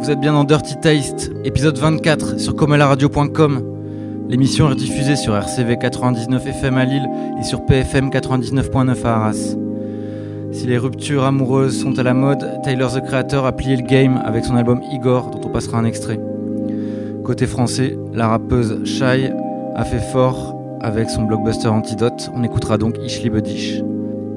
Vous êtes bien dans Dirty Taste, épisode 24 sur comalaradio.com. L'émission est diffusée sur RCV 99 FM à Lille et sur PFM 99.9 à Arras. Si les ruptures amoureuses sont à la mode, Tyler the Creator a plié le game avec son album Igor, dont on passera un extrait. Côté français, la rappeuse Shai a fait fort avec son blockbuster Antidote. On écoutera donc Ishli Budish.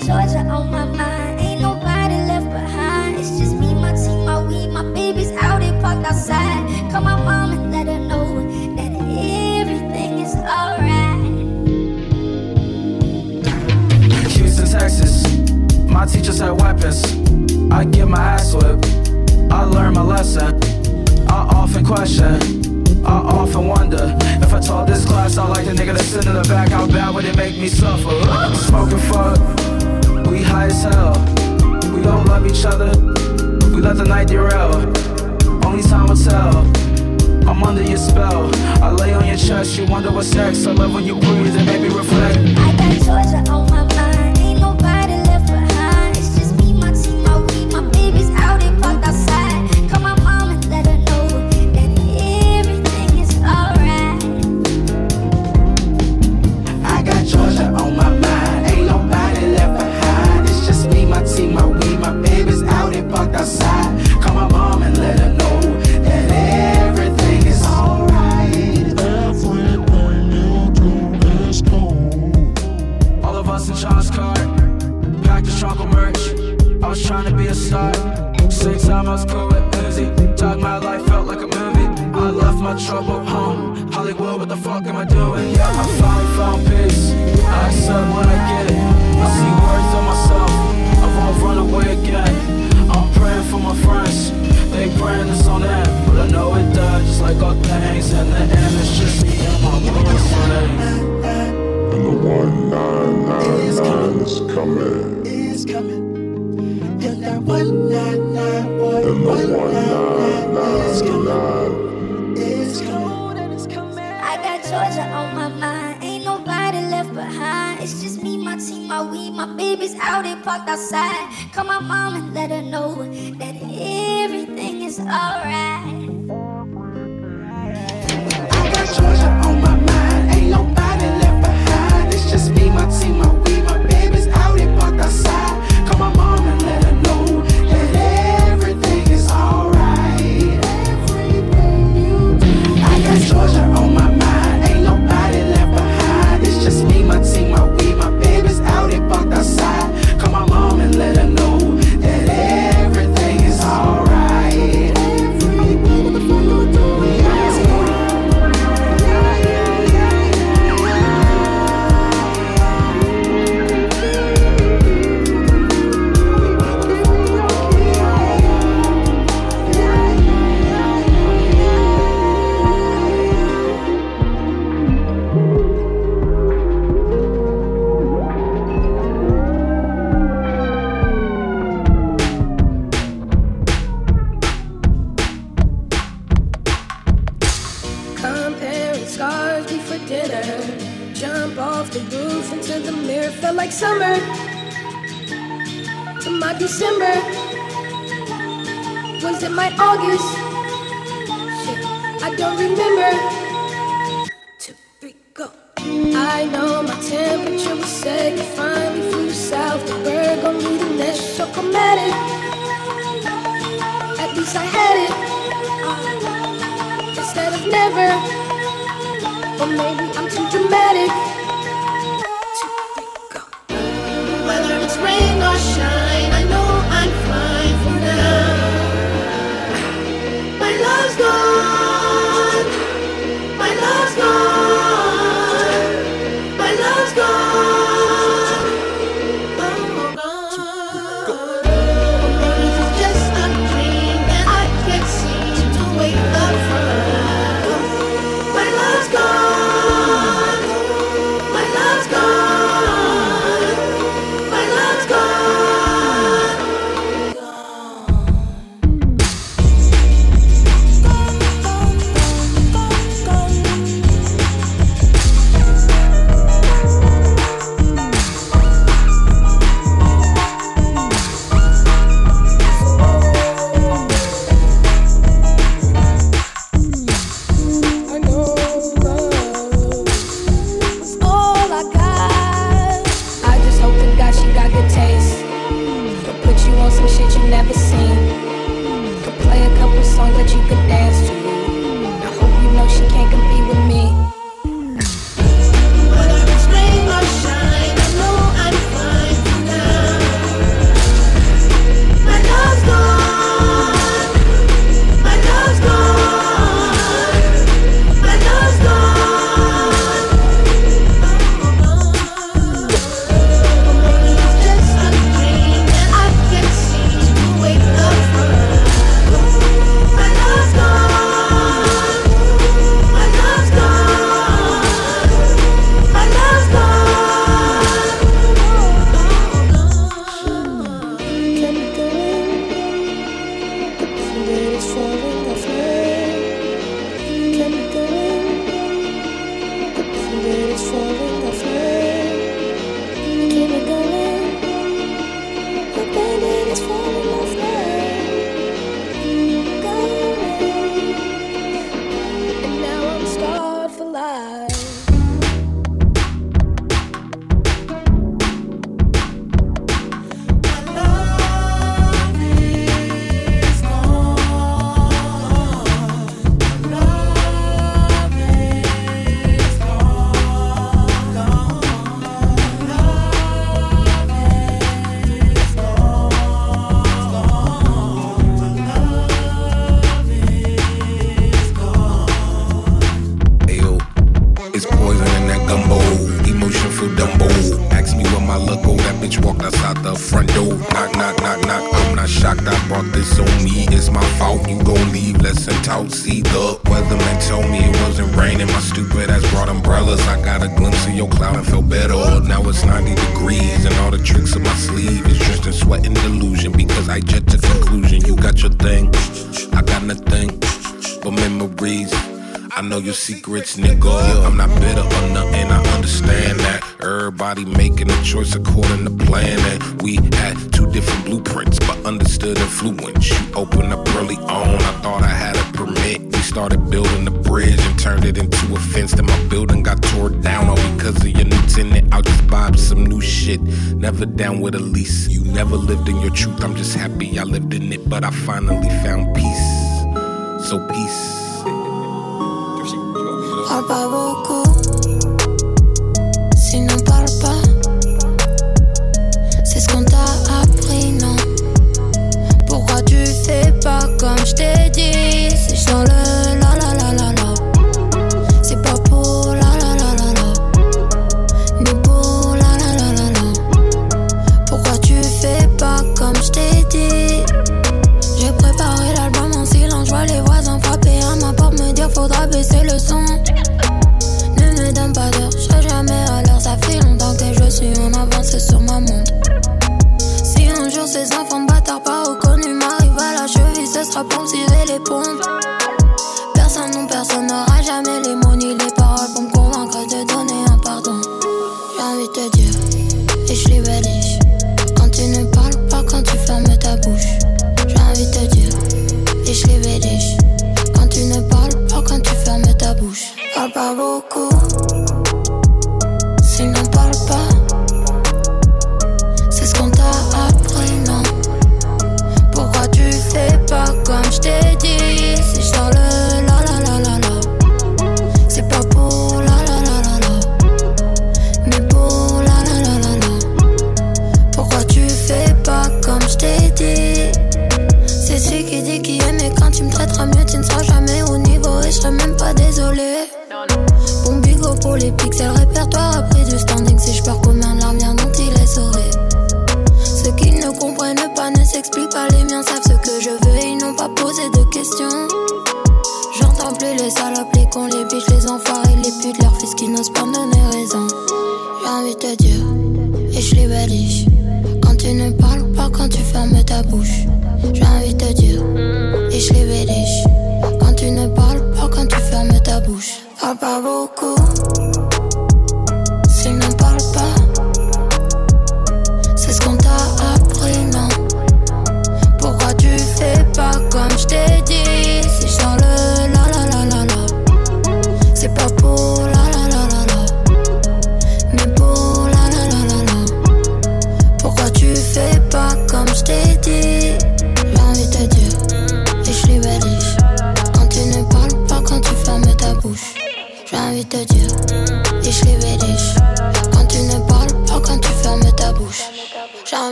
Georgia on my mind. Ain't nobody left behind. It's just me, my team, my weed, my baby's out here parked outside. Call my mom and let her know that everything is alright. Houston, Texas. My teachers had weapons. I get my ass whipped. I learned my lesson. I often question. I often wonder if I taught this class I like the nigga that's sitting in the back, how bad would it make me suffer? Smoking fuck, we high as hell. We don't love each other, we let the night derail. Only time will tell. I'm under your spell. I lay on your chest, you wonder what's sex. I love when you breathe and make me reflect. I got Georgia on my August? I know your secrets, nigga. I'm not bitter or nothing, I understand that. Everybody making a choice according to plan. And we had two different blueprints, but understood influence. You opened up early on, I thought I had a permit. We started building the bridge and turned it into a fence. Then my building got tore down all because of your new tenant. I'll just buy some new shit. Never down with a lease. You never lived in your truth, I'm just happy I lived in it. But I finally found peace. So peace. Parle pas beaucoup. Si n'en parle pas, c'est ce qu'on t'a appris, non? Pourquoi tu fais pas comme je t'ai dit? I bounce it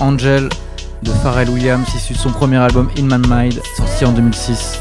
Angel de Pharrell Williams, issu de son premier album In Man Mind, sorti en 2006.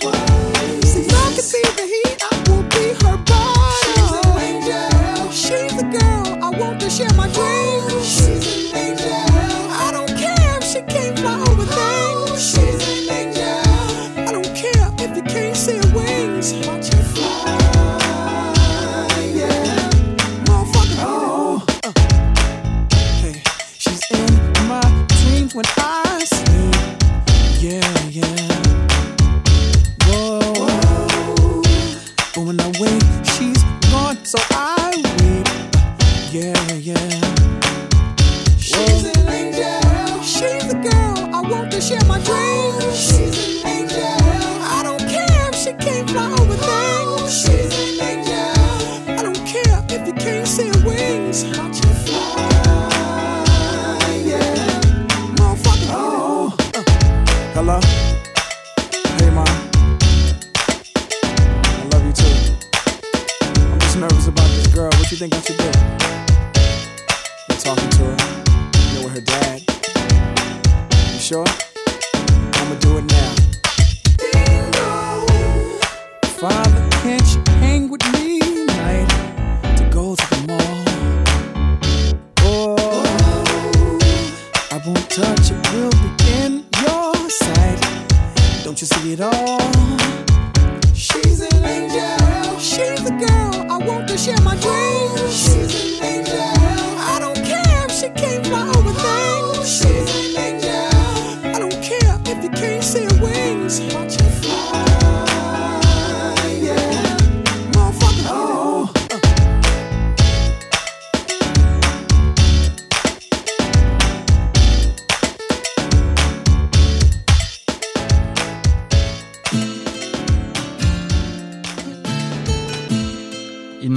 this world.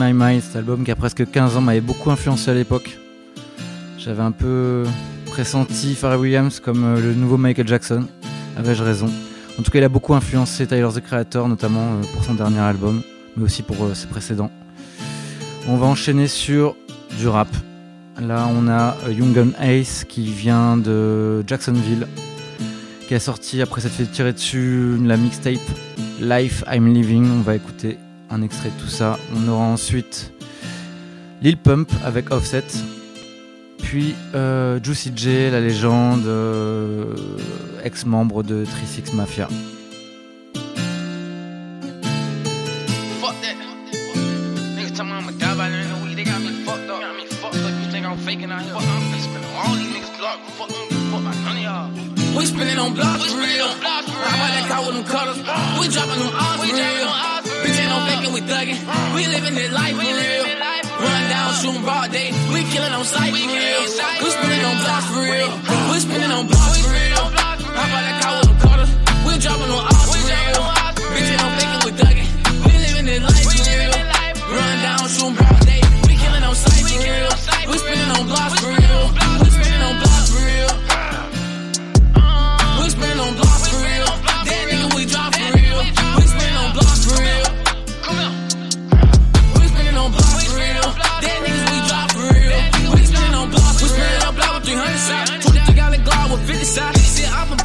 My Mind, cet album qui a presque 15 ans m'avait beaucoup influencé à l'époque. J'avais un peu pressenti Pharrell Williams comme euh, le nouveau Michael Jackson. Avais-je raison En tout cas, il a beaucoup influencé Tyler the Creator, notamment euh, pour son dernier album, mais aussi pour euh, ses précédents. On va enchaîner sur du rap. Là, on a Young Gun Ace qui vient de Jacksonville, qui a sorti après s'être fait tirer dessus la mixtape Life I'm Living. On va écouter un extrait de tout ça. On aura ensuite Lil Pump avec Offset. Puis euh, Juicy J, la légende, euh, ex-membre de 36 Mafia. We living this life for real. Run down, shooting broad day. We killing on sight for real. We spinning on blocks for real. We spinning on blocks for real. Hop out that car with them quarters. We dropping on ops for real. Bitch, I'm faking with Dougie. We living this life for real. Run down, shooting broad day. We killing on sight for real. We spinning on blocks.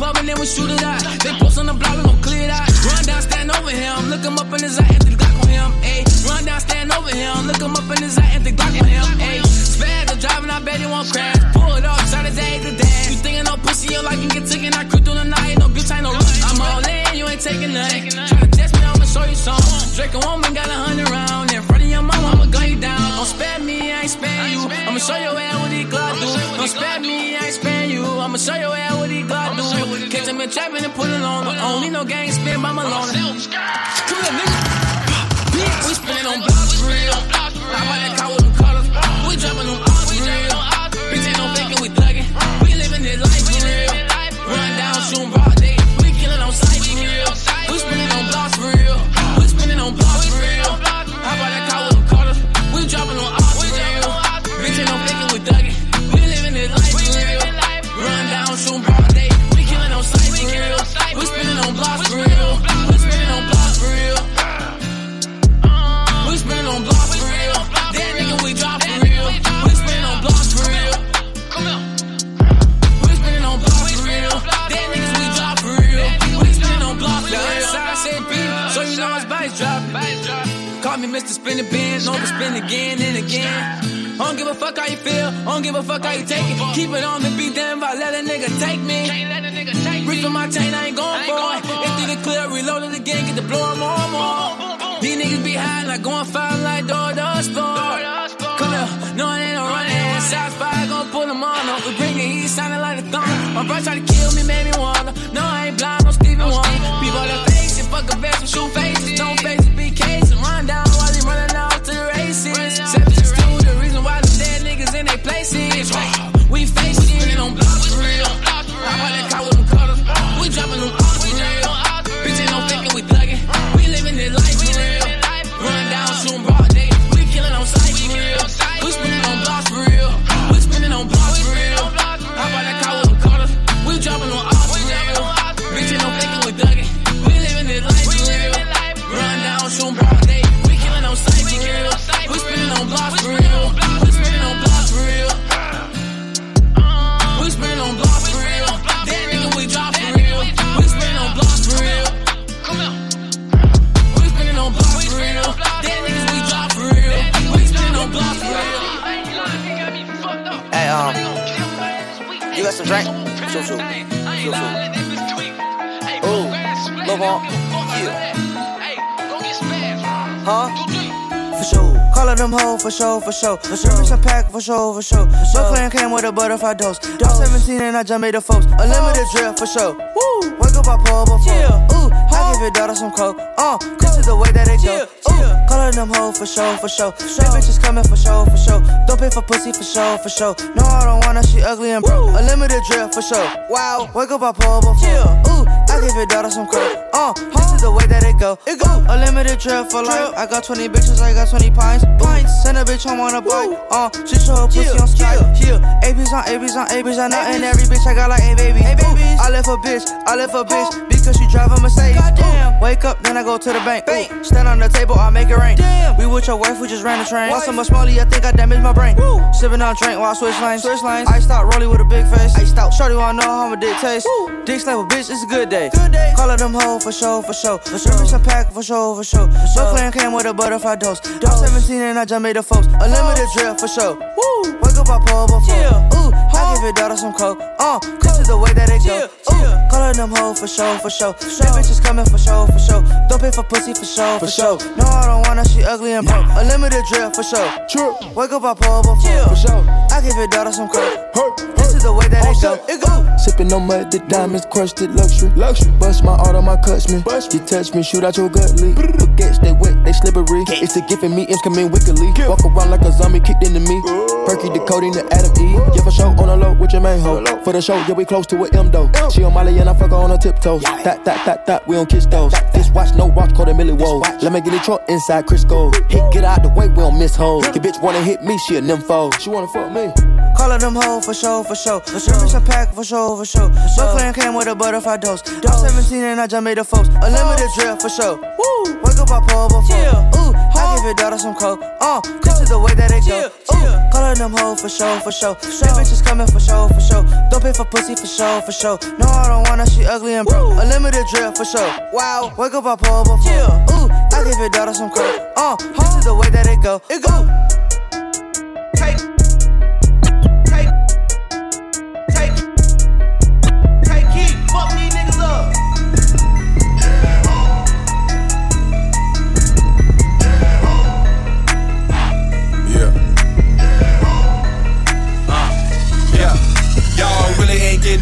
bubbin', then we shoot it out. They post on the block, we gon' clear it out. Run down, stand over him, look him up in his eye empty the Glock on him. Ayy, run down, stand over him, look him up in his eye empty the Glock on him. Ayy, spaz, I'm driving, I bet he won't crash. Pull it off, shot his head to dance. You thinking no pussy, your like you get taken. I creep through the night, no bitch, I no luck. I'm all in, you ain't taking nothing. Tryna test me, I'ma show you some. Drake a woman, got a hundred round. In front of your mama, I'ma gun you down. Don't spare me, I ain't spare you. I'ma show you trapping and it on. Only no gang spin by Malone. Again. I don't give a fuck how you feel, I don't give a fuck how you take it. Keep it on and be damned if I let a nigga take me. Reach for my chain, I ain't going for it. Empty the clip, reload it again, get the blow more and more. These niggas be high like going five like door door sport. Come here, no it ain't no running. South Spy gon' pull them on. We bring the heat, sounding like a thunder. My bro tried to kill me, made me wonder. No, I ain't blind, no Stevie Wonder. People that face it, fuck a vest shoot faces. Don't face it, be case sure, for sure. Some pack for sure, for sure. So clan came with a butterfly dose. I'm 17 and I just made the folks. A limited drip for sure. Woo. Wake up, I pull before. Ooh, I give your daughter some coke. Uh, this is the way that it go. Ooh, calling them hoes for sure, for sure. Straight bitches coming for sure, for sure. Don't pay for pussy for sure, for sure. No, I don't her, she ugly and broke. A limited drip for sure. Wow, wake up, I pull before. Ooh, I give your daughter some coke. Uh, is the way that it go. It go. A limited drip for life. I got 20 bitches, I got 20 pints. Pints. Send a bitch home on a bike. Uh, she show her pussy on Skype. Yeah, ABs on ABs on ABs on nothing. Every bitch I got like a baby. Babies. I left a bitch. I left a bitch because she drive a Mercedes. Goddamn. Wake up, then I go to the bank. Ooh, stand on the table, I make it rain. Damn. We with your wife, we just ran the train. Want some Smalley, I think I damaged my brain. Woo. Sipping on drink while I switch lanes. Switch lanes. I stop rolling with a big face. I stop. Shorty wanna know how my dick taste. Woo. Dick slap a bitch, it's a good day. Good day. Call her them hoe for sure, for sure. For sure. some pack for sure, for sure. So clan came with a butterfly dose. I'm 17 and I just made the folks. A limited drip for sure. Woo. Wake up, I pull before. Yeah. Ooh, I give your daughter some coke. Uh, this is the way that it go. Ooh, call them hoe for sure, for sure. Straight bitches coming for sure, for sure. Don't pay for pussy for sure, for sure. No, I don't her, she ugly and broke. A limited drip for sure. True. Wake up, I pull before. Yeah. For sure. I give your daughter some coke. This the way that it go. It go. Sipping on mud, the diamonds crushed it, luxury. Luxury. Bust my auto, my cuts me. Bust you touch me, shoot out your gut leak. Baguettes, they wet, they slippery. It's the gift in me, it's in wickedly. Walk around like a zombie kicked into me. Perky decoding the Adam E. Yeah, for show on the low with your main hoe. For the show, yeah, we close to an M though. She on Molly and I fuck her on her tiptoes. That, that, that, that, we don't kiss those. This watch, no watch, call it Millie Woe. Let me get the truck inside Crisco. Hit, get out the way, we don't miss hoes. Your bitch wanna hit me, she a nympho. She wanna fuck me. Call them hoe for sure, for sure. For sure. some pack for sure, for. So clan came with a butterfly dose. I'm 17 and I just made the folks. A limited drip for sure. Woo. Wake up, I pull before. Yeah. Ooh, I give your daughter some coke. Uh, this is the way that it go. Ooh, call them hoe for sure, for sure. Straight bitches coming for sure, for sure. Don't pay for pussy for sure, for sure. No, I don't her, she ugly and broke. A limited drip for sure. Wow. Wake up, I pull before. Yeah. Ooh, I give your daughter some coke. Uh, this is the way that it go. It go. Take.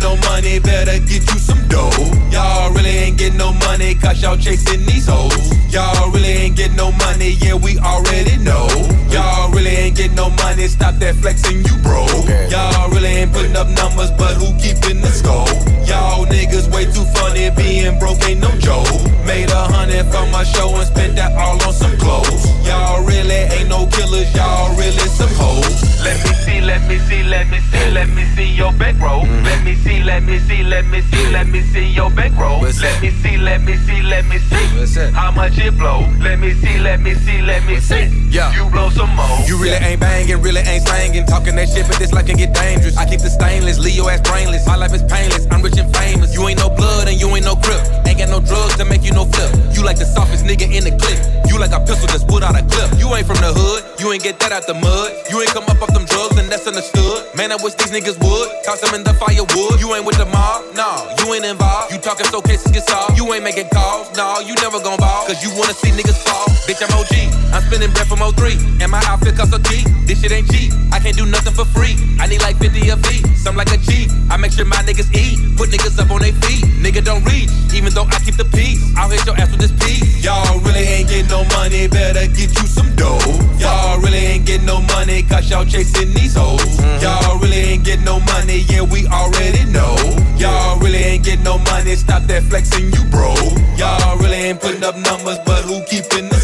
no money, better get you some dough. Y'all really money, cause y'all chasing these hoes. Y'all really ain't getting no money, yeah, we already know. Y'all really ain't getting no money, stop that flexing, you bro. Y'all really ain't putting up numbers, but who keeping the score? Y'all niggas way too funny, being broke ain't no joke. Made a hundred from my show and spent that all on some clothes. Y'all really ain't no killers, y'all really some hoes. Let me see, let me see, let me see, let me see your back roll. Let me see, let me see, let me see, let me see your back roll. Let me see, let me see, let me see how much it blow. Let me see, let me see, let me see. Yeah. You blow some more. You really ain't banging, really ain't slanging. Talking that shit, but this life can get dangerous. I keep the stainless, Leo ass brainless. My life is painless, I'm rich and famous. You ain't no blood and you ain't no crip. Ain't got no drugs to make you no flip. You like the softest nigga in the clip. You like a pistol that's put out a clip. You ain't from the hood, you ain't get that out the mud. You ain't come up off them drugs and that's understood. Man, I wish these niggas would. Toss them in the firewood. You ain't with the mob, nah, you ain't involved. You talking so cases get solved. You ain't making calls, nah, you never gon' ball. Cause you wanna see niggas fall. Bitch, I'm OG. I'm spending bread from 03. And my outfit costs a key. This shit ain't cheap. I can't do nothing for free. I need like 50 a V. Some like a G. I make sure my niggas eat. Put niggas up on their feet. Nigga don't reach. Even though I keep the peace. I'll hit your ass with this piece. Y'all really ain't getting no money, better get you some dough. Y'all really ain't getting no money, cause y'all chasing these hoes. Mm-hmm. Y'all really ain't getting no money, yeah, we already know. Y'all really ain't getting no money, stop that flexing, you bro. Y'all really ain't putting up numbers, but who keeping the score? Y'all niggas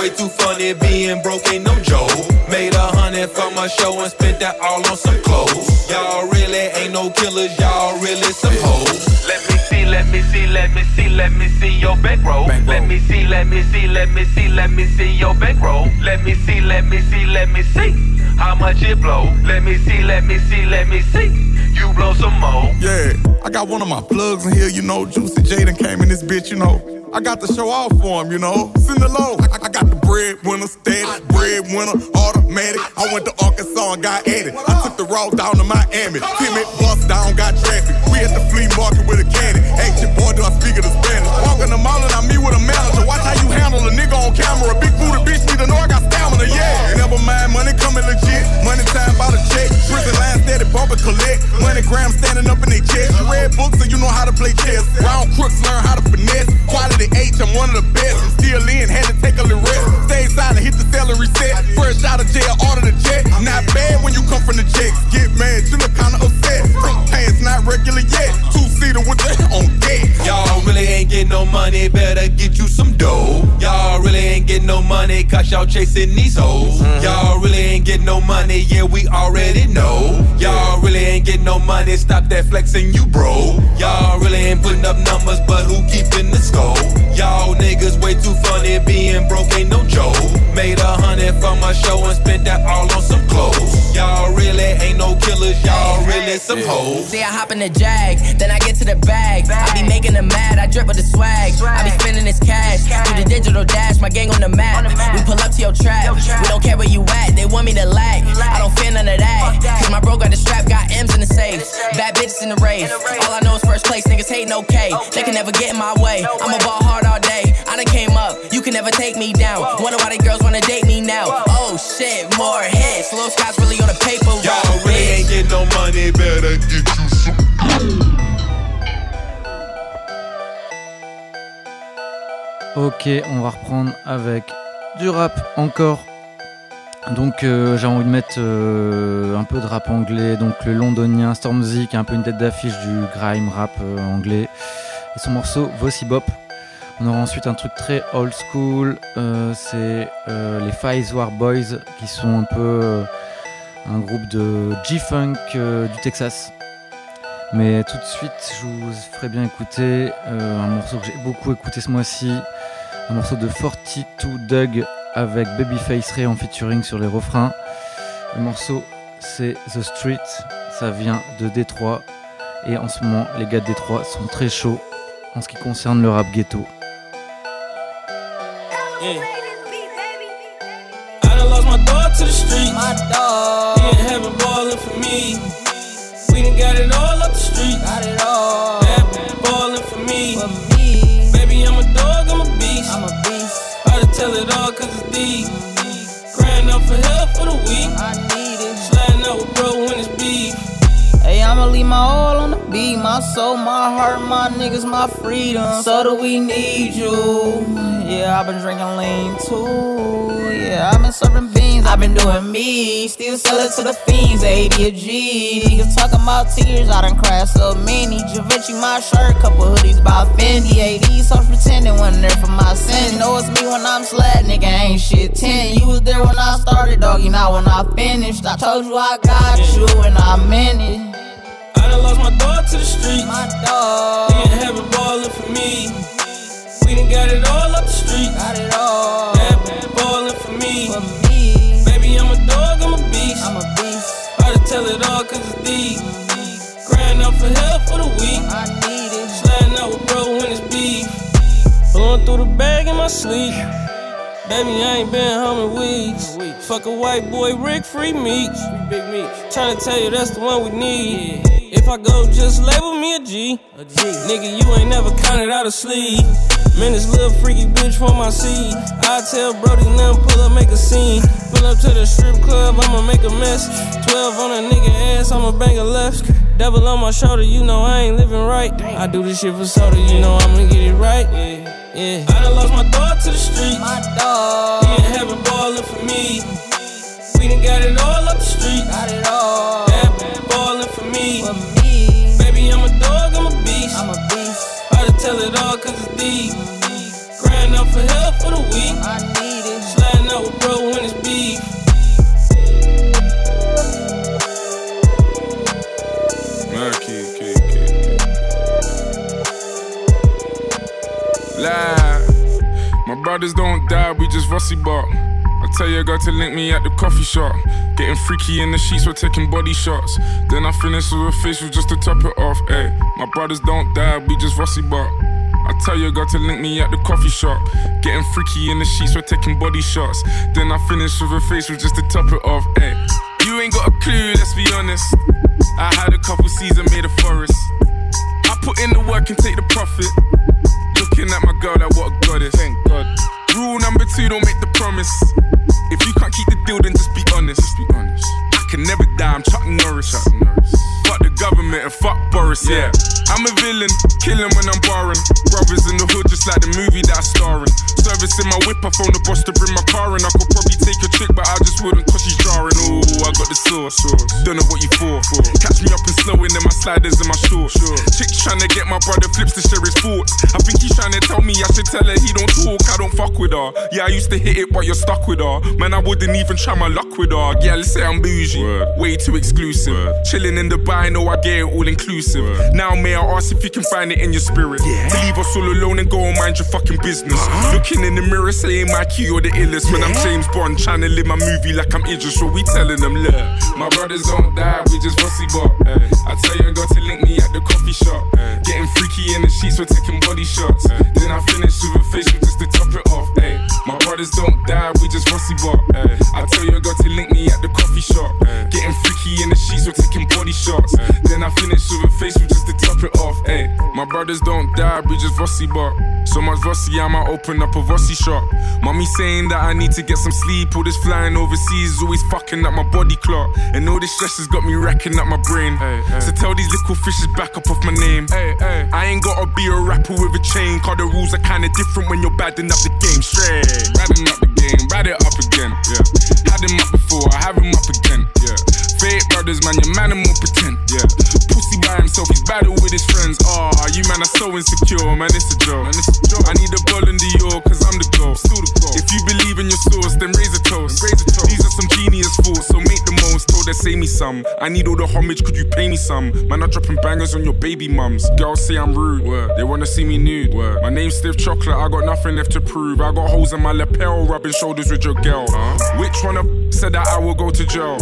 way too funny, being broke ain't no joke. Made a hundred from my show and spent that all on some clothes. Y'all really ain't no killers, y'all really some hoes. Let me see, let me see, let me see, let me see your back roll. Let me see, let me see, let me see, let me see your back roll. Let me see, let me see, let me see how much it blow. Let me see, let me see, let me see. You blow some more. Yeah, I got one of my plugs in here, you know. Juicy Jaden came in this bitch, you know. I got to show off for him, you know. Send it low. I, I got the breadwinner, steady, breadwinner, automatic. I went to Arkansas and got at it. I took the road down to Miami. Timid bust down, got traffic. We at the flea market with a candy. Ancient boy, do I speak of the Spanish? Walking the mall and I meet with a manager. Watch how you handle a nigga on camera. Big booty bitch need to know I got stamina, yeah. Never mind, money coming legit. Money time by the check. Prison line steady bumping collect. Money gram standing up in they chest. You read books so you know how to play chess. Round crooks learn how to finesse. One of the best. Still in, had to take a little rest. Stay silent, hit the celery set. First out of jail, order the jet. Not bad when you come from the checks. Get mad, you look kinda upset. Front pants not regular yet. Two seater with the on deck. Y'all really ain't getting no money, better get you some dough. Y'all really ain't getting no money, cause y'all chasing these hoes. Mm-hmm. Y'all really ain't getting no money, yeah, we already know. Y'all really ain't getting no money, stop that flexing, you bro. Y'all really ain't putting up numbers, but who keeping the score? Y'all niggas way too funny, being broke ain't no joke. Made a hundred from my show and spent that all on some clothes. Y'all really ain't no killers, y'all really some hoes. See, I hop in the jag, then I get to the bag. I be making them mad, I drip with the swag. I be spending this cash through the digital dash, my gang on the map. We pull up to your trap, we don't care where you at, they want me to lag. I don't fear none of that, cause my bro got the strap, got M's in the safe. Bad bitches in the rave. All I know is first place, niggas hating okay. They can never get in my way. I'm a ball hard all day, I done came up, you can never take me down. Wonder why the girls wanna date me now. Oh shit, more hits. Lil Scott's really on the paper. Y'all really ain't getting no money, better get you some. Ok, on va reprendre avec du rap encore. Donc euh, j'ai envie de mettre euh, un peu de rap anglais, donc le londonien Stormzy qui est un peu une tête d'affiche du grime rap euh, anglais et son morceau Vossy Bop. On aura ensuite un truc très old school, c'est les Five War Boys qui sont un peu un groupe de G-Funk du Texas. Mais tout de suite, je vous ferai bien écouter un morceau que j'ai beaucoup écouté ce mois-ci, un morceau de 42 Doug avec Babyface Ray en featuring sur les refrains. Le morceau c'est The Street, ça vient de Détroit et en ce moment les gars de Détroit sont très chauds en ce qui concerne le rap ghetto. Yeah. I done lost my dog to the streets. My dog. He in heaven ballin' for me. We done got it all up the street. Got it all. Tell it all cause it's deep. Crying out for help for the week. I need it. Sliding with bro when it's beef. Hey I'ma leave my all on the beat. My soul, my heart, my niggas, my freedom. So do we need you? Yeah, I've been drinking lean too. Yeah, I've been serving beans. I've been doing me. Still sell it to the fiends. 80 a G. Niggas talking about tears. I done cried so many. Givenchy my shirt. Couple hoodies by Fendi. 80 so pretending when there for my sin. Know it's me when I'm slat. Nigga ain't shit 10. You was there when I started, doggy. Not when I finished. I told you I got you and I meant it. Lost my dog to the street. My dog. He in heaven ballin' for me. We done got it all up the street. Got it all. Heaven ballin' for me. For me. Baby, I'm a dog, I'm a beast. I'm a beast. I done tell it all cause it's deep. Crying out for help for the weak. I need it. Sliding out with bro when it's beef. Blowing through the bag in my sleep. Baby, I ain't been home in weeks. Fuck a white boy, Rick, free meat. Big meat. Tryna tell you that's the one we need. If I go, just label me a G. A G. Nigga, you ain't never counted out a sleeve. Man, this little freaky bitch for my seed. I tell Brody, nothing, pull up, make a scene. Pull up to the strip club, I'ma make a mess. 12 on a nigga ass, I'ma bang a left. Devil on my shoulder, you know I ain't living right. I do this shit for soda, you know I'ma get it right. Yeah. Yeah. I done lost my dog to the street. My dog. He in heaven ballin' for me. We done got it all up the street. Got it all. Heaven ballin' for me. For me. Baby, I'm a dog, I'm a beast. I'm a beast. I done tell it all cause it's deep. Crying out for help for the weak. I need it. Sliding out with bro when it's beef. Brothers don't die, we just rusty bark. I tell your girl to link me at the coffee shop. Getting freaky in the sheets, we're taking body shots. Then I finish with a facial just to top it off. Ay, my brothers don't die, we just rusty bark. I tell your girl to link me at the coffee shop. Getting freaky in the sheets, we're taking body shots. Then I finish with a facial just to top it off. Ay, you ain't got a clue, let's be honest. I had a couple seasons made a forest. I put in the work and take the profit. Looking at my girl, like what a goddess. Thank God. Rule number two, don't make the promise. If you can't keep the deal, then just be honest. Just be honest. I can never die, I'm Chuck Norris. Chuck Norris. Fuck the government and fuck Boris, yeah. I'm a villain, killing when I'm barring. Brothers in the hood, just like the movie that I star in. Service in my whip, I phone the boss to bring my car in. I could probably take a chick, but I just wouldn't cause she's jarring. Ooh, I got the sauce. Don't know what you for. Catch me up and slowing in then my sliders and my shorts. Chick's trying to get my brother flips to share his thoughts. I think he's trying to tell me I should tell her he don't talk, I don't fuck with her. Yeah, I used to hit it, but you're stuck with her. Man, I wouldn't even try my luck with her. Yeah, let's say I'm bougie. Way too exclusive. Chilling in Dubai, know I get it all inclusive. Now, may I ask if you can find it in your spirit? To leave us all alone and go and mind your fucking business. Uh-huh. Looking in the mirror, saying my key, you're the illest. When I'm James Bond, trying to live my movie like I'm Idris, so we telling them, look, my brothers don't die, we just rusty bop. Eh. I tell you, I got to link me at the coffee shop. Eh. Getting freaky in the sheets, we're taking body shots. Eh. Then I finish with a facial just to top it off. Ay. My brothers don't die, we just rusty bop. I tell you, I got to link me at the coffee shop. Getting freaky brothers don't die, we just rusty but So much rusty, I might open up a rusty shop. Mommy saying that I need to get some sleep. All this flying overseas is always fucking up my body clock. And all this stress has got me racking up my brain. So tell these little fishes back up off my name. I ain't gotta be a rapper with a chain. Cause the rules are kinda different when you're badding up the game. Straight. Badding up the game, bad it up again. Yeah. Had him up before, I have him up again. Brothers, man, your man and more pretend. Yeah. Pussy by himself, he's battle with his friends. Ah, you man are so insecure, man, it's a joke. Man, it's a joke. I need a ball in the York, cause I'm the goal. Still the goal. If you believe in your source, then raise a toast. Raise a toast. These are some genius thoughts, so make the most. Told her, say me some. I need all the homage, could you pay me some? Man, I'm dropping bangers on your baby mums. Girls say I'm rude. Word. They wanna see me nude. Word. My name's Stiff Chocolate, I got nothing left to prove. I got holes in my lapel, rubbing shoulders with your girl. Which one of said that I will go to jail?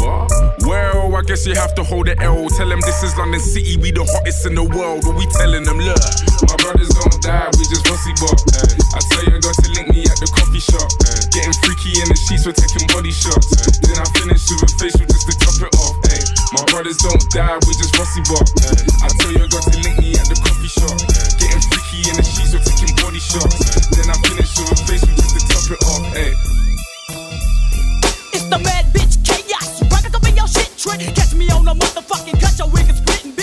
Well, I guess you have to hold the L. Tell them this is London City, we the hottest in the world. What we telling them, look, my brothers don't die, we just rusty bop. I tell you, got to link me at the coffee shop. Getting freaky in the sheets, we're taking body shots. Then I finish with a facial just to top it off. Ay. My brothers don't die, we just rusty bop. I tell you, I got to link me at the coffee shop. Getting freaky in the sheets, we're taking body shots. Then I finish with a facial just to top it off. Ay. It's the bad bitch chaos. Rock up in your shit trick. Catch me on a motherfucking cut, your wig is splitting.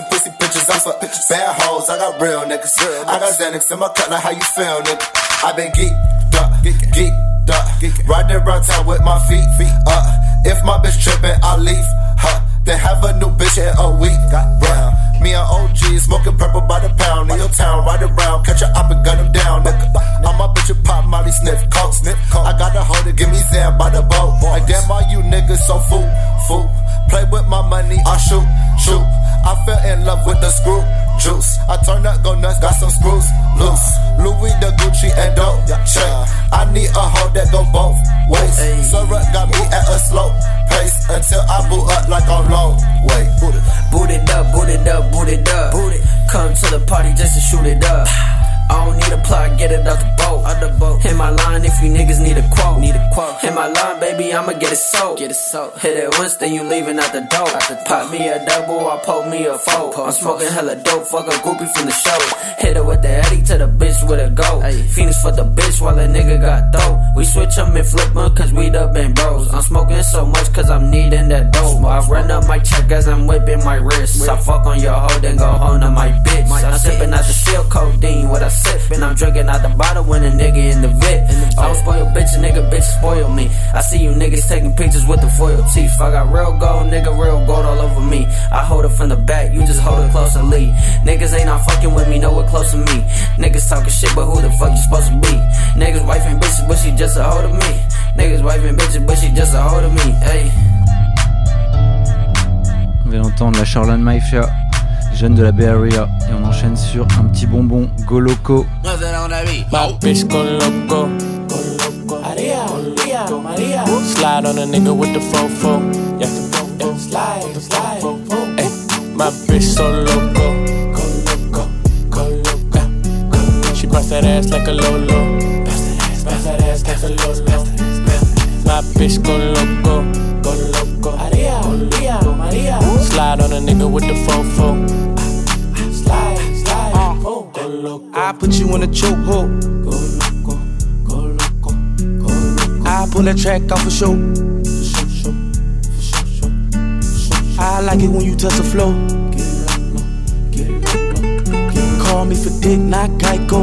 Some pussy pictures. I fuck bad hoes, I got real niggas. I got Xanax in my cut, like how you feel, nigga? I been geeked up, geeked up. Riding around town with my feet up. If my bitch trippin', I leave her. Then have a new bitch in a week. Bruh. Me and OG smoking purple by the pound in your town, ride around, catch a up and gun him down, nigga. All my bitches pop Molly sniff coke, sniff coke. I got a hold to give me Zan by the boat. Like damn, all you niggas so fool, fool. Play with my money, I shoot, shoot. I fell in love with the screw juice. I turn up, go nuts, got some screws loose. Louis the Gucci and dope check. I need a hoe that go both ways. Syrup got me at a slow pace until I boot up like I'm long way. Boot it up, boot it up, boot it up. boot it. Come to the party just to shoot it up. I don't need a plot, get it out the boat. Out the boat. Hit my line if you niggas need a quote. Need a quote. Hit my line, baby, I'ma get it soaked. Get it soaked. Hit it once, then you leaving out the door. Out the Pop me a double, I poke me a four. I'm smoking hella dope, fuck a groupie from the show. Hit it with the Eddie to the bitch with a go. Phoenix for the bitch while a nigga got dope. We switch 'em and flip 'em cause we the been bros. I'm smoking so much cause I'm needing that dope. I run up my check as I'm whipping my wrist. I fuck on your hoe, then go home to my bitch. I'm sipping out the seal codeine, what I sip. And I'm drinking out the bottle when a nigga in the vid. I don't spoil bitch, a nigga bitch spoil me. I see you niggas taking pictures with the foil teeth. I got real gold, nigga, real gold all over me. I hold it from the back, you just hold it closely. Niggas ain't not fucking with me, know nowhere close to me. Niggas talking shit, but who the fuck you supposed to be? Niggas wife and bitches, but she just a hold of me. Niggas wife and bitches, but she just a hold of me. Hey. On vient d'entendre la Charlene Maifia, jeune de la Bay Area, et on enchaîne sur un petit bonbon Goloco. My bitch go loco. Maria, Maria, Maria. Slide on a nigga with the fofo. Yeah, yeah. Slide, slide. Ay, my bitch so loco. Yeah. She bust that ass like a lolo. Bust that ass like a lolo. My bitch go loco. In a chokehold. Go loco, go loco, go loco. I pull that track off for show. I like it when you touch the floor. Get low, get low, get it Call me for dick, not Geico.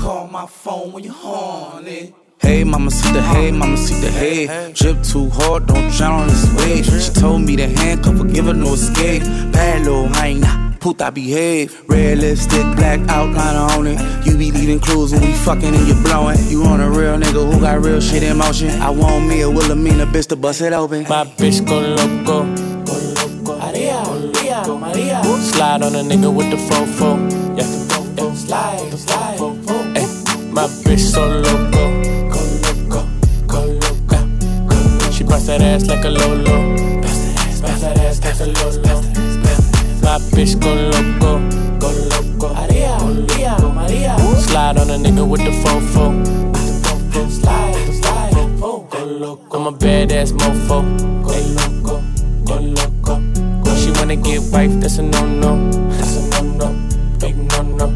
Call my phone when you're horny. Hey, mama, see the hey, mama, see the hey. Drip too hard, don't drown on this way. She told me to handcuff her, give her no escape. Bad little hyena, puta behave. Red lipstick, black outliner on it. You be leaving clues when we fucking and you blowing. You on a real nigga who got real shit in motion. I want me a Wilhelmina bitch to bust it open. My bitch go loco. Maria, Maria, Maria. Slide on a nigga with the fofo. Yeah, yeah. Slide, slide. Ay, my bitch so loco. Go loco, go loco. She bust that ass like a lolo. Bust that ass like a lolo. My bitch go loco. Go loco. Maria, Maria, Maria. Slide on a nigga with the fofo. Slide, slide. Oh, go loco. I'm a badass mofo. Go loco, go loco. When she wanna get wife, that's a no no. That's a no no, Big no no.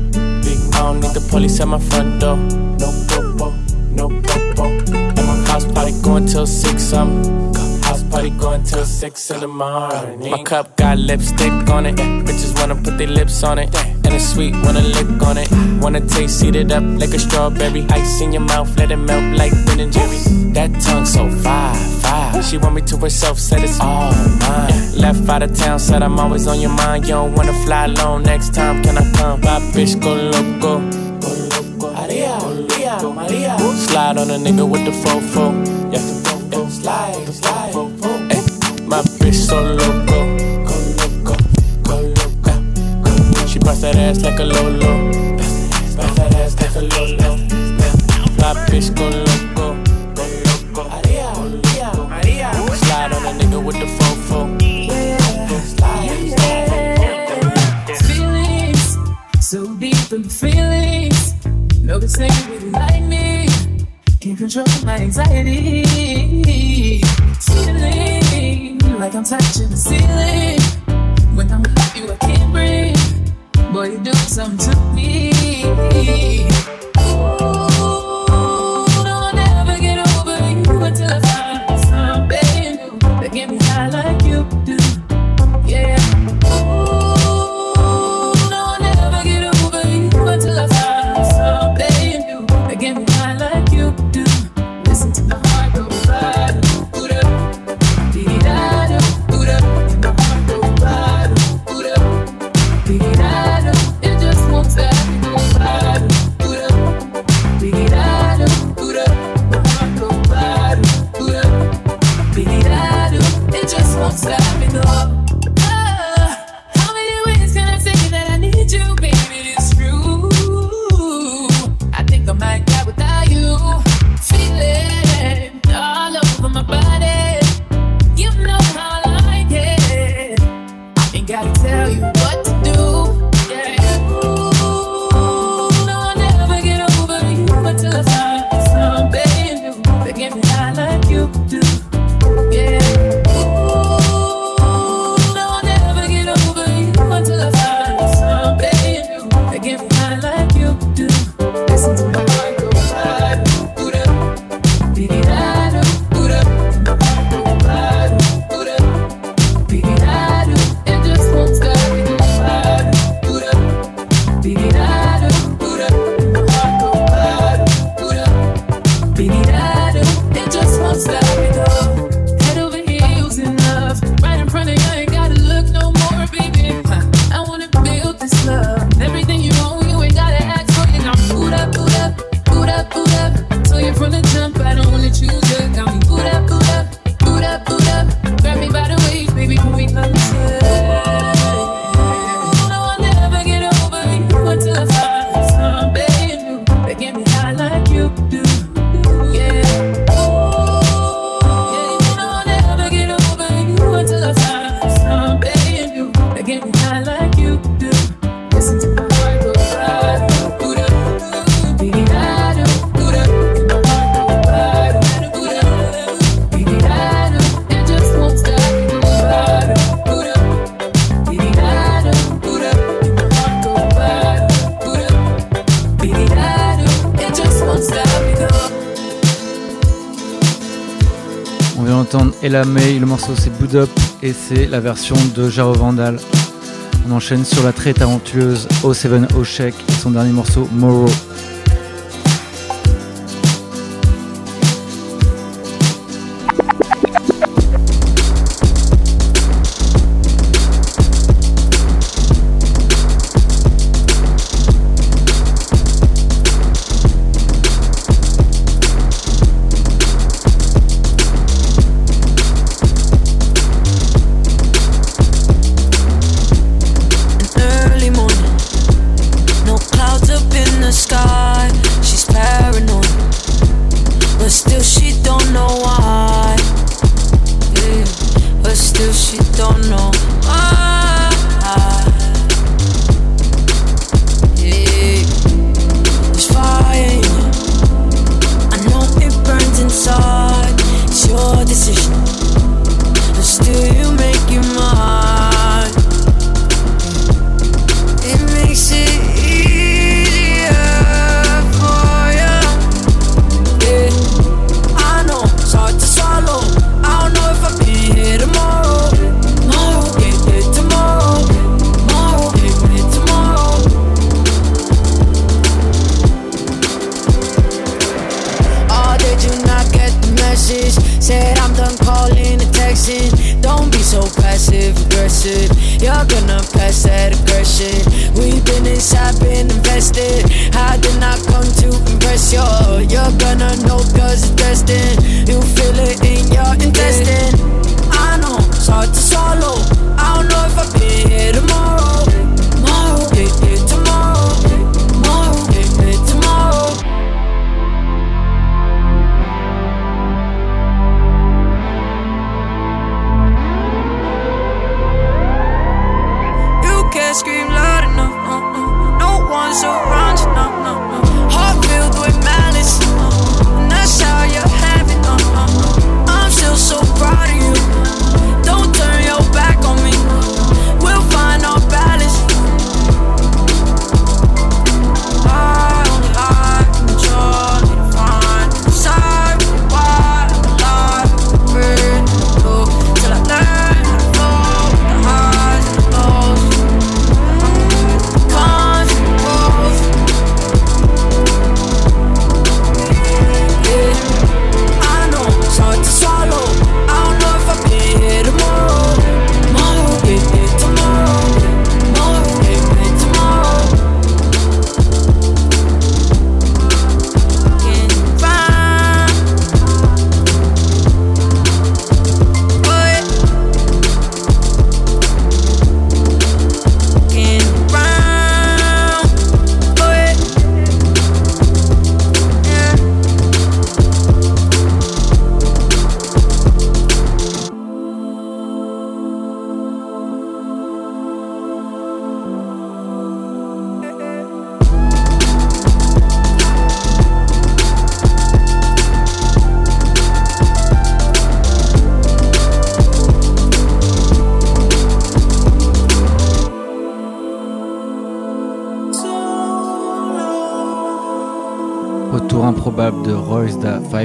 Big I don't need the police at my front door. no popo, no popo. And my house party going till six. I'm house party going till six in the morning. My cup got lipstick on it. Bitches wanna put their lips on it. And it's sweet, wanna lick on it. Wanna taste, it up like a strawberry. Ice in your mouth, let it melt like Ben and Jerry. That tongue so fire, fire. She want me to herself, said it's all mine. Left out of town, said I'm always on your mind. You don't wanna fly alone next time, can I come? My bitch go loco. Go loco. Maria, Maria, Maria. Slide on a nigga with the fofo. Yeah. Slide, slide. Ass like a lolo. Bust that ass like a lolo. My bitch go loco. Go loco. Maria, Maria, Maria. Slide on a nigga with the fofo. Feelings, so deep in feelings. No, this ain't really like me. Can't control my anxiety. Feeling like I'm touching the ceiling. Boy, do something to me. c'est la version de Jaro Vandal. On enchaîne sur la très talentueuse O7 Oshek et son dernier morceau Morrow.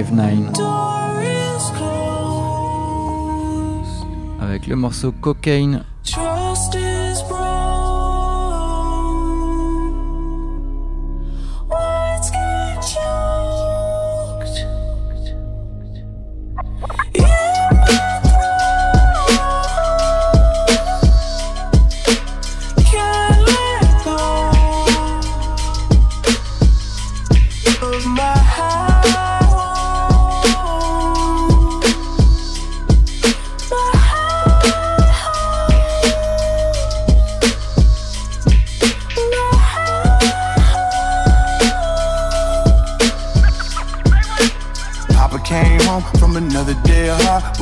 59 avec le morceau Cocaine.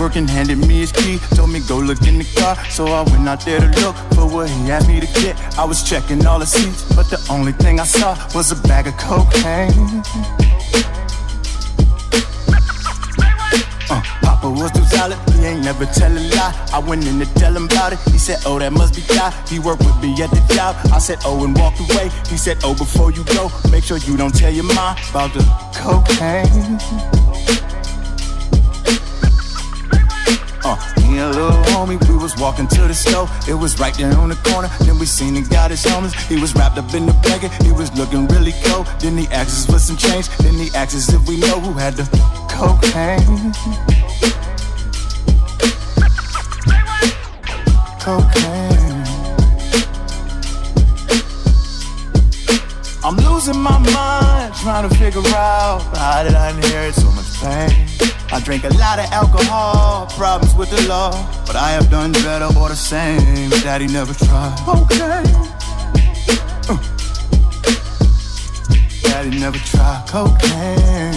Of hard work and handed me his key. Told me go look in the car, so I went out there to look for what he asked me to get. I was checking all the seats, but the only thing I saw was a bag of cocaine. Uh, Papa was too solid, he ain't never tell a lie. I went in to tell him about it. He said, Oh, that must be God. He worked with me at the job. I said, Oh, and walked away. He said, Oh, before you go, make sure you don't tell your mom about the cocaine. A little homie, we was walking to the store. It was right there on the corner. Then we seen the guy that's homeless. He was wrapped up in the blanket. He was looking really cold. Then he asked us for some change. Then he asked us if we know who had the cocaine. Cocaine. I'm losing my mind trying to figure out how did I inherit so much pain. I drink a lot of alcohol, problems with the law, but I have done better or the same. Daddy never tried. Okay. Uh. Daddy never tried cocaine.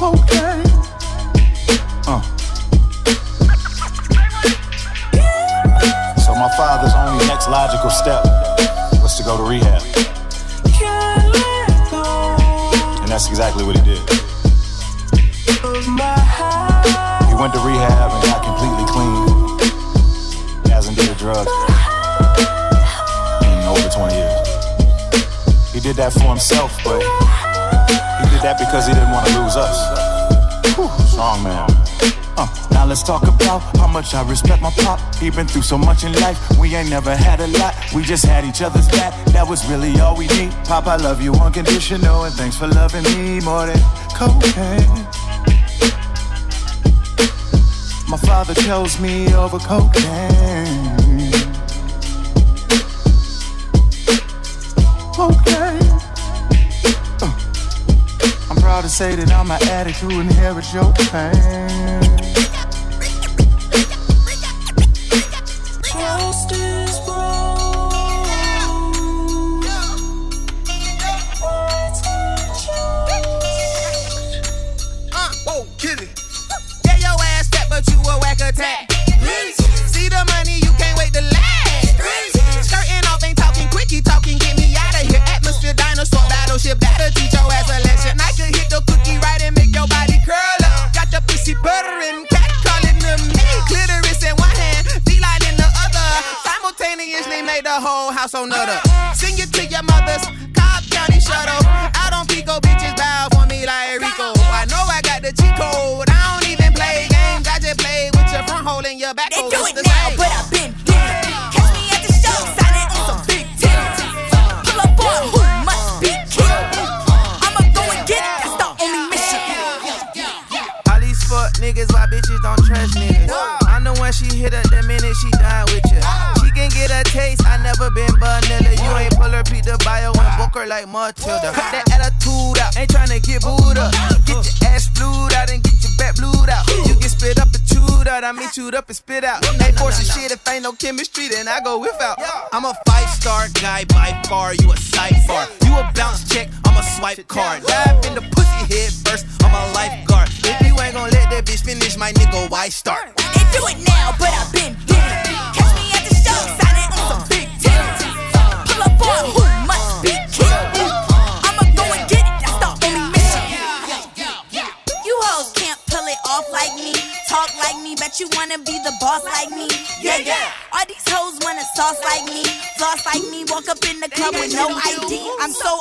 Okay. Uh. So my father's only next logical step was to go to rehab. And that's exactly what he did. He went to rehab and got completely clean. He hasn't did drugs in over 20 years. He did that for himself, but he did that because he didn't want to lose us. Whew, strong man. Uh, now let's talk about how much I respect my pop. He been through so much in life, we ain't never had a lot. We just had each other's back, that was really all we need. Pop, I love you unconditional, and thanks for loving me more than cocaine. My father chose me over cocaine. Okay. Uh, I'm proud to say that I'm an addict who inherits your pain. Chemistry, then I go without. I'm a five star guy by far, you a sidebar. You a bounce check, I'm a swipe card. Dive in the pussy head first, I'm a lifeguard. If you ain't gon' let that bitch finish, my nigga, why start? No ID. I'm so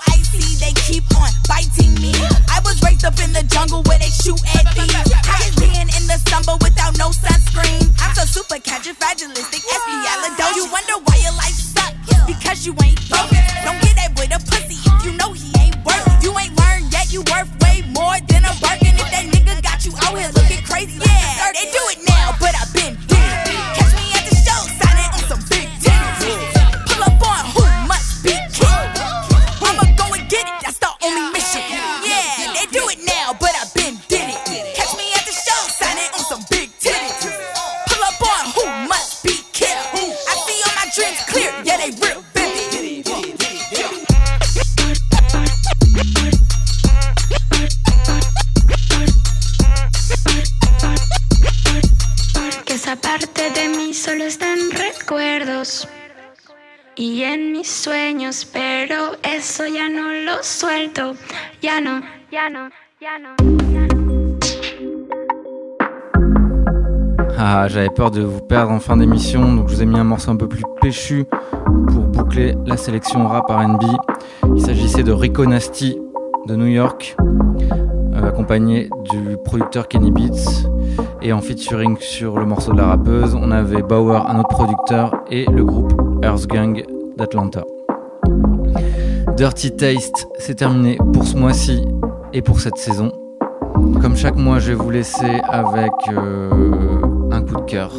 Ah, j'avais peur de vous perdre en fin d'émission, donc je vous ai mis un morceau un peu plus péchu pour boucler la sélection rap RB. Il s'agissait de Rico Nasty de New York, euh, accompagné du producteur Kenny Beats. Et en featuring sur le morceau de la rappeuse, on avait Bauer, un autre producteur, et le groupe Earth Gang d'Atlanta. Dirty Taste, c'est terminé pour ce mois-ci et pour cette saison. Comme chaque mois, je vais vous laisser avec euh, un coup de cœur.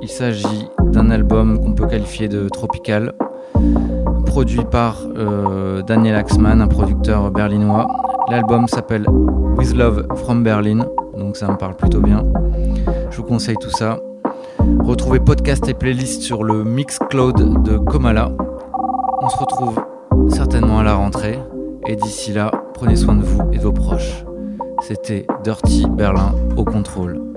Il s'agit d'un album qu'on peut qualifier de tropical, produit par euh, Daniel Axman, un producteur berlinois. L'album s'appelle With Love from Berlin, donc ça me parle plutôt bien. Je vous conseille tout ça. Retrouvez podcast et playlist sur le Mixcloud de Komala. On se retrouve certainement à la rentrée. Et d'ici là, prenez soin de vous et de vos proches. C'était Dirty Berlin au contrôle.